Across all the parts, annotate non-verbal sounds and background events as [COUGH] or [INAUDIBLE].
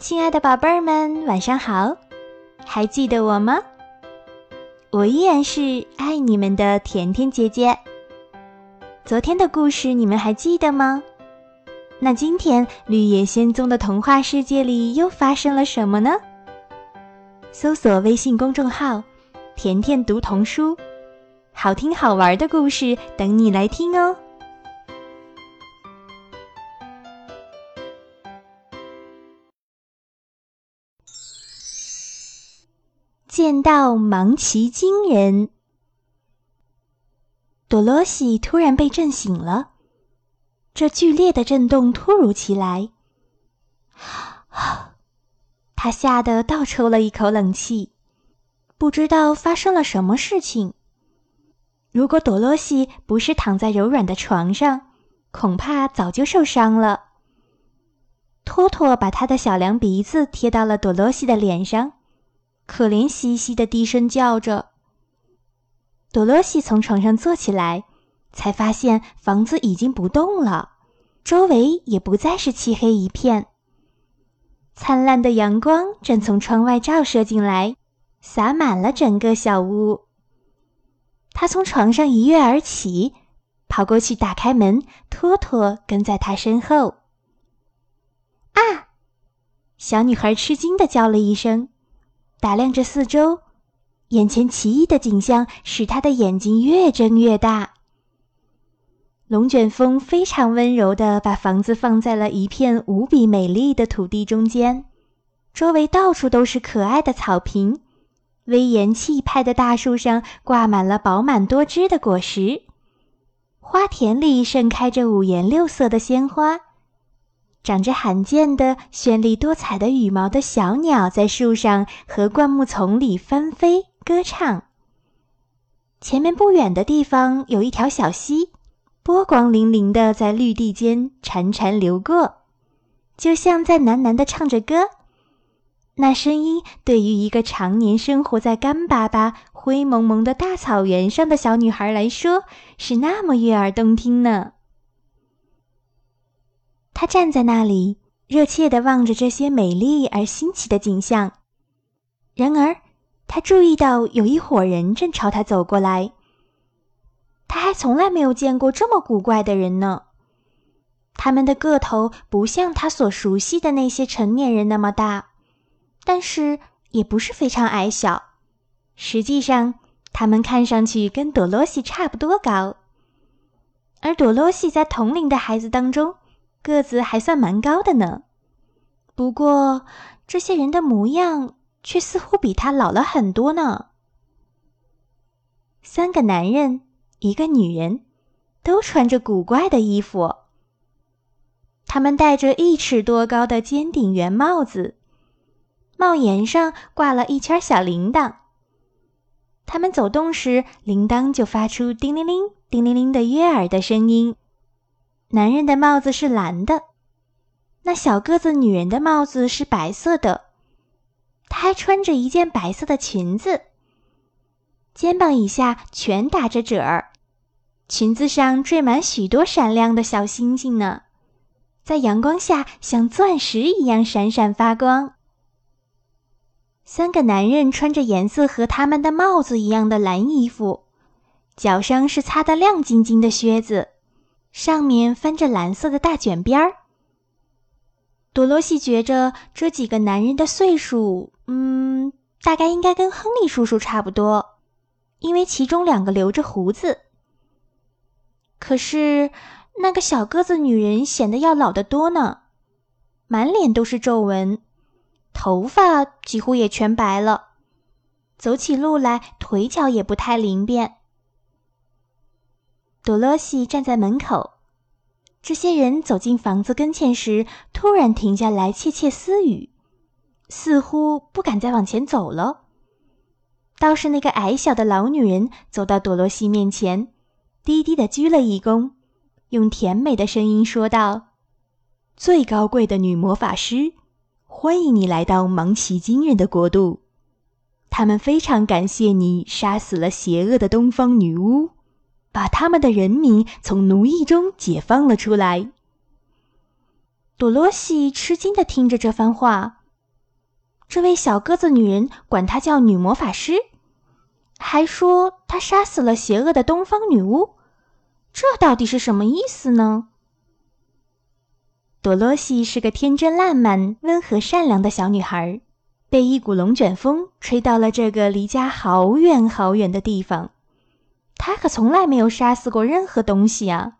亲爱的宝贝儿们，晚上好！还记得我吗？我依然是爱你们的甜甜姐姐。昨天的故事你们还记得吗？那今天绿野仙踪的童话世界里又发生了什么呢？搜索微信公众号“甜甜读童书”，好听好玩的故事等你来听哦。见到芒奇金人，多罗西突然被震醒了。这剧烈的震动突如其来，[GASPS] 他吓得倒抽了一口冷气，不知道发生了什么事情。如果多罗西不是躺在柔软的床上，恐怕早就受伤了。托托把他的小凉鼻子贴到了多罗西的脸上。可怜兮兮的低声叫着。多罗西从床上坐起来，才发现房子已经不动了，周围也不再是漆黑一片。灿烂的阳光正从窗外照射进来，洒满了整个小屋。他从床上一跃而起，跑过去打开门，托托跟在他身后。啊！小女孩吃惊的叫了一声。打量着四周，眼前奇异的景象使他的眼睛越睁越大。龙卷风非常温柔地把房子放在了一片无比美丽的土地中间，周围到处都是可爱的草坪，威严气派的大树上挂满了饱满多汁的果实，花田里盛开着五颜六色的鲜花。长着罕见的绚丽多彩的羽毛的小鸟在树上和灌木丛里翻飞歌唱。前面不远的地方有一条小溪，波光粼粼的在绿地间潺潺流过，就像在喃喃的唱着歌。那声音对于一个常年生活在干巴巴、灰蒙蒙的大草原上的小女孩来说，是那么悦耳动听呢。他站在那里，热切地望着这些美丽而新奇的景象。然而，他注意到有一伙人正朝他走过来。他还从来没有见过这么古怪的人呢。他们的个头不像他所熟悉的那些成年人那么大，但是也不是非常矮小。实际上，他们看上去跟朵罗西差不多高，而朵罗西在同龄的孩子当中。个子还算蛮高的呢，不过这些人的模样却似乎比他老了很多呢。三个男人，一个女人，都穿着古怪的衣服。他们戴着一尺多高的尖顶圆帽子，帽檐上挂了一圈小铃铛。他们走动时，铃铛就发出叮铃铃、叮铃铃的悦耳的声音。男人的帽子是蓝的，那小个子女人的帽子是白色的，她还穿着一件白色的裙子，肩膀以下全打着褶儿，裙子上缀满许多闪亮的小星星呢，在阳光下像钻石一样闪闪发光。三个男人穿着颜色和他们的帽子一样的蓝衣服，脚上是擦得亮晶晶的靴子。上面翻着蓝色的大卷边儿。多罗西觉着这几个男人的岁数，嗯，大概应该跟亨利叔叔差不多，因为其中两个留着胡子。可是那个小个子女人显得要老得多呢，满脸都是皱纹，头发几乎也全白了，走起路来腿脚也不太灵便。多罗西站在门口，这些人走进房子跟前时，突然停下来窃窃私语，似乎不敢再往前走了。倒是那个矮小的老女人走到多罗西面前，低低的鞠了一躬，用甜美的声音说道：“最高贵的女魔法师，欢迎你来到芒奇金人的国度。他们非常感谢你杀死了邪恶的东方女巫。”把他们的人民从奴役中解放了出来。多罗西吃惊的听着这番话，这位小个子女人管她叫女魔法师，还说她杀死了邪恶的东方女巫，这到底是什么意思呢？多罗西是个天真烂漫、温和善良的小女孩，被一股龙卷风吹到了这个离家好远好远的地方。他可从来没有杀死过任何东西啊！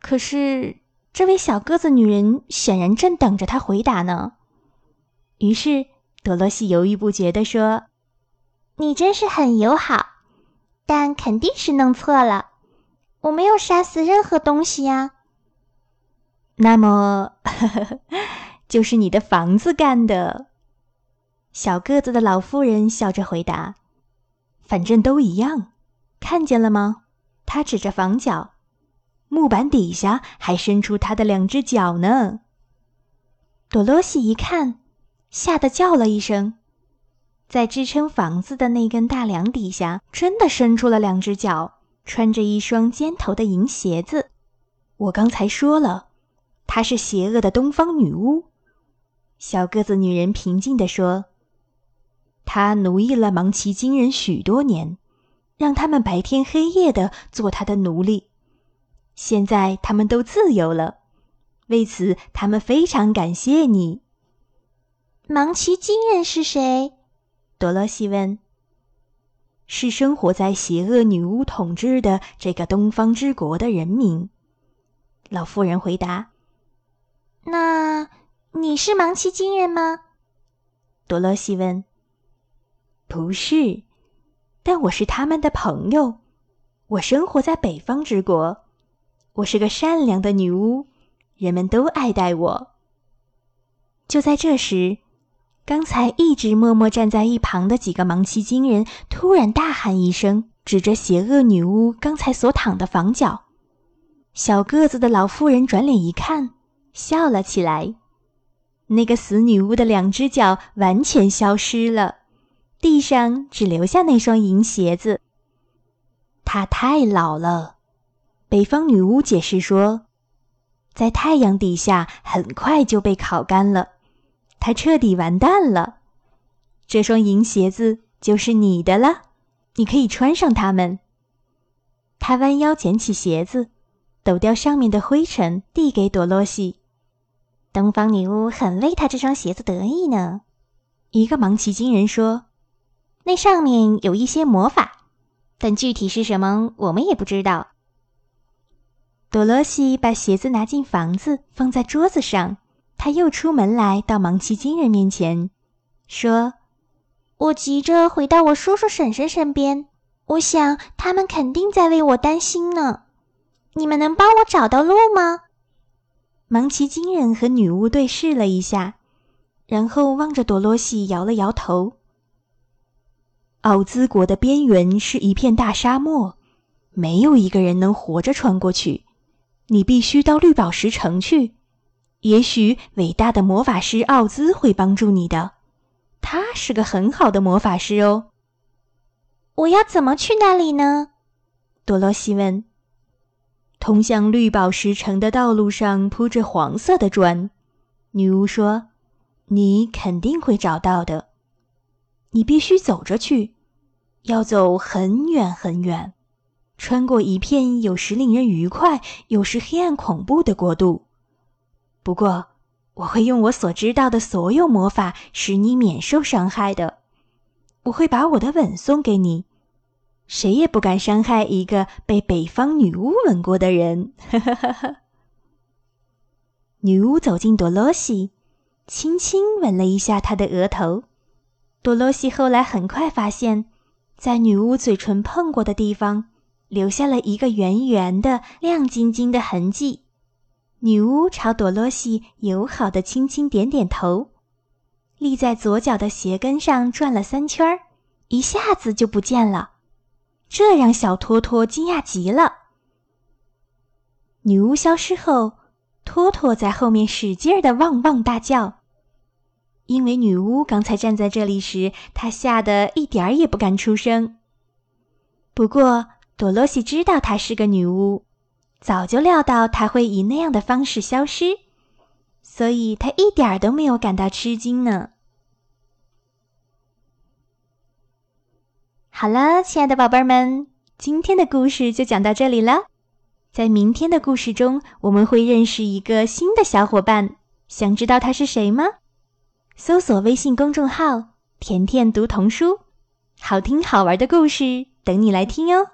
可是这位小个子女人显然正等着他回答呢。于是，多罗西犹豫不决地说：“你真是很友好，但肯定是弄错了。我没有杀死任何东西呀。”那么，呵 [LAUGHS] 呵就是你的房子干的。小个子的老妇人笑着回答：“反正都一样，看见了吗？”他指着房角，木板底下还伸出他的两只脚呢。多罗西一看。吓得叫了一声，在支撑房子的那根大梁底下，真的伸出了两只脚，穿着一双尖头的银鞋子。我刚才说了，她是邪恶的东方女巫。小个子女人平静地说：“她奴役了芒奇金人许多年，让他们白天黑夜的做他的奴隶。现在他们都自由了，为此他们非常感谢你。”芒奇金人是谁？多罗西问。是生活在邪恶女巫统治的这个东方之国的人民。老妇人回答。那你是芒奇金人吗？多罗西问。不是，但我是他们的朋友。我生活在北方之国。我是个善良的女巫，人们都爱戴我。就在这时。刚才一直默默站在一旁的几个芒奇金人突然大喊一声，指着邪恶女巫刚才所躺的房角。小个子的老妇人转脸一看，笑了起来。那个死女巫的两只脚完全消失了，地上只留下那双银鞋子。它太老了，北方女巫解释说，在太阳底下很快就被烤干了。他彻底完蛋了，这双银鞋子就是你的了，你可以穿上它们。他弯腰捡起鞋子，抖掉上面的灰尘，递给朵洛西。东方女巫很为他这双鞋子得意呢。一个芒奇金人说：“那上面有一些魔法，但具体是什么，我们也不知道。”朵洛西把鞋子拿进房子，放在桌子上。他又出门来到芒奇金人面前，说：“我急着回到我叔叔婶婶身边，我想他们肯定在为我担心呢。你们能帮我找到路吗？”芒奇金人和女巫对视了一下，然后望着多罗西摇了摇头。奥兹国的边缘是一片大沙漠，没有一个人能活着穿过去。你必须到绿宝石城去。也许伟大的魔法师奥兹会帮助你的，他是个很好的魔法师哦。我要怎么去那里呢？多罗西问。通向绿宝石城的道路上铺着黄色的砖，女巫说：“你肯定会找到的。你必须走着去，要走很远很远，穿过一片有时令人愉快，有时黑暗恐怖的国度。”不过，我会用我所知道的所有魔法使你免受伤害的。我会把我的吻送给你，谁也不敢伤害一个被北方女巫吻过的人。[LAUGHS] 女巫走进多罗西，轻轻吻了一下她的额头。多罗西后来很快发现，在女巫嘴唇碰过的地方，留下了一个圆圆的、亮晶晶的痕迹。女巫朝朵洛西友好的轻轻点点头，立在左脚的鞋跟上转了三圈儿，一下子就不见了，这让小托托惊讶极了。女巫消失后，托托在后面使劲儿的汪汪大叫，因为女巫刚才站在这里时她吓得一点儿也不敢出声。不过多萝西知道她是个女巫早就料到她会以那样的方式消失所以她一点儿都没有感到吃惊呢。好了亲爱的宝贝儿们今天的故事就讲到这里了。在明天的故事中我们会认识一个新的小伙伴想知道他是谁吗？搜索微信公众号“甜甜读童书”，好听好玩的故事等你来听哟。